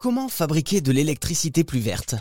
Comment fabriquer de l'électricité plus verte?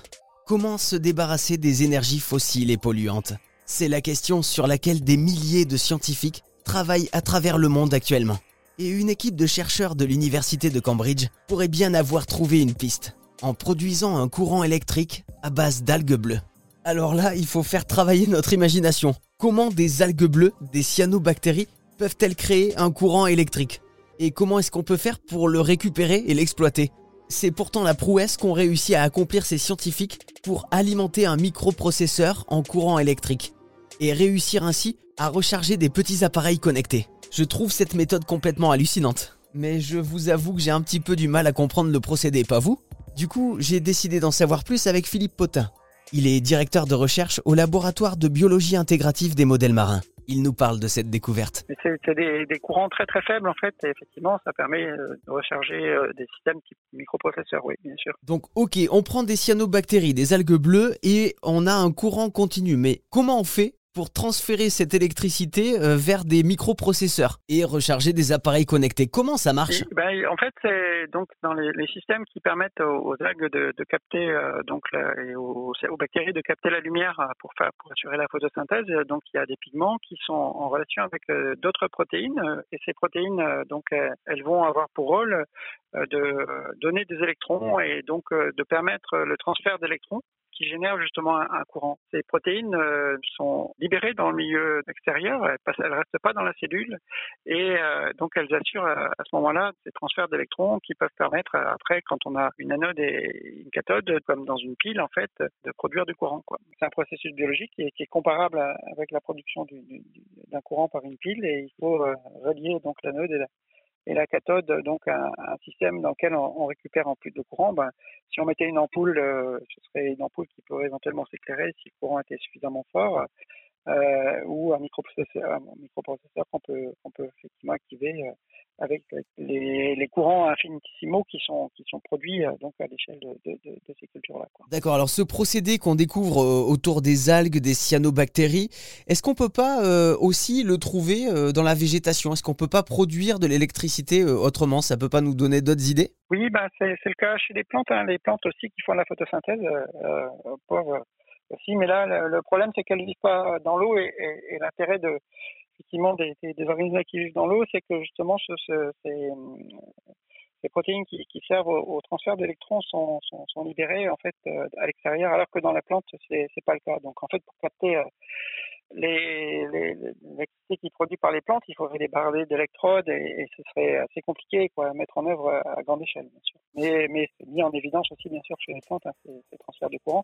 Comment se débarrasser des énergies fossiles et polluantes? C'est la question sur laquelle des milliers de scientifiques travaillent à travers le monde actuellement. Et une équipe de chercheurs de l'université de Cambridge pourrait bien avoir trouvé une piste en produisant un courant électrique à base d'algues bleues. Alors là, il faut faire travailler notre imagination. Comment des algues bleues, des cyanobactéries, peuvent-elles créer un courant électrique? Et comment est-ce qu'on peut faire pour le récupérer et l'exploiter? C'est pourtant la prouesse qu'ont réussi à accomplir ces scientifiques pour alimenter un microprocesseur en courant électrique et réussir ainsi à recharger des petits appareils connectés. Je trouve cette méthode complètement hallucinante. Mais je vous avoue que j'ai un petit peu du mal à comprendre le procédé, pas vous? Du coup, j'ai décidé d'en savoir plus avec Philippe Potin. Il est directeur de recherche au laboratoire de biologie intégrative des modèles marins. Il nous parle de cette découverte. C'est des, des, courants très très faibles en fait. Et effectivement, ça permet euh, de recharger euh, des systèmes type microprocesseurs, oui, bien sûr. Donc, ok, on prend des cyanobactéries, des algues bleues et on a un courant continu. Mais comment on fait pour transférer cette électricité euh, vers des microprocesseurs et recharger des appareils connectés. Comment ça marche? Ben, En fait, c'est donc dans les, systèmes qui permettent aux, algues de, capter euh, donc et aux, bactéries de capter la lumière euh, pour assurer la photosynthèse. Donc il y a des pigments qui sont en relation avec d'autres protéines et ces protéines donc elles vont avoir pour rôle de donner des électrons et donc de permettre le transfert d'électrons qui génèrent justement un, courant. Ces protéines euh, sont libérées dans le milieu extérieur, elles ne restent pas dans la cellule et euh, donc elles assurent à, ce moment-là ces transferts d'électrons qui peuvent permettre euh, après, quand on a une anode et une cathode, comme dans une pile en fait, de produire du courant. C'est un processus biologique qui est comparable avec la production d'un courant par une pile et il faut relier donc l'anode et la, et la cathode, donc un, un système dans lequel on, on, récupère en plus de courant. Ben, si on mettait une ampoule, euh, ce serait une ampoule qui pourrait éventuellement s'éclairer si le courant était suffisamment fort, euh, ou un microprocesseur, un microprocesseur qu'on peut, qu'on peut effectivement activer euh, avec les, les, courants infinitissimaux qui sont, qui sont produits euh, donc à l'échelle de, de, de, ces cultures-là. D'accord, alors ce procédé qu'on découvre euh, autour des algues, des cyanobactéries, est-ce qu'on peut pas euh, aussi le trouver dans la végétation? Est-ce qu'on peut pas produire de l'électricité autrement? Ça peut pas nous donner d'autres idées? Oui, bah, c'est le cas chez les plantes, hein. les plantes aussi qui font la photosynthèse peuvent aussi, mais là le, problème c'est qu'elles ne vivent pas dans l'eau et, et, et l'intérêt de effectivement des, organismes qui vivent dans l'eau, c'est que justement ce, ces, protéines qui, servent au, transfert d'électrons sont, sont, libérées en fait euh, à l'extérieur, alors que dans la plante c'est c'est pas le cas. Donc en fait pour capter euh, l'électricité qui est produite par les plantes, il faudrait des barrés d'électrodes et, ce serait assez compliqué quoi, à mettre en œuvre à, grande échelle, bien sûr. Mais, c'est mis en évidence aussi, bien sûr, chez les plantes, hein, ces, transferts de courant.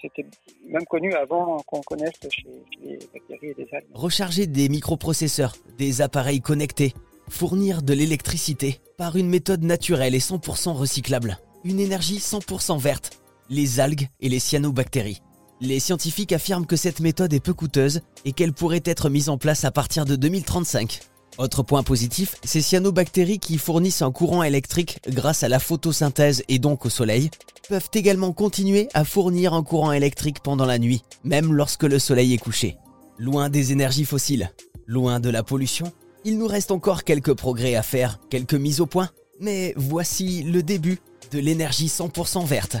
C'était même connu avant qu'on connaisse chez, les bactéries et les algues. Recharger des microprocesseurs, des appareils connectés, fournir de l'électricité par une méthode naturelle et 100% recyclable. Une énergie 100% verte, les algues et les cyanobactéries. Les scientifiques affirment que cette méthode est peu coûteuse et qu'elle pourrait être mise en place à partir de 2035. Autre point positif, ces cyanobactéries qui fournissent un courant électrique grâce à la photosynthèse et donc au soleil, peuvent également continuer à fournir un courant électrique pendant la nuit, même lorsque le soleil est couché. Loin des énergies fossiles, loin de la pollution, il nous reste encore quelques progrès à faire, quelques mises au point, mais voici le début de l'énergie 100% verte.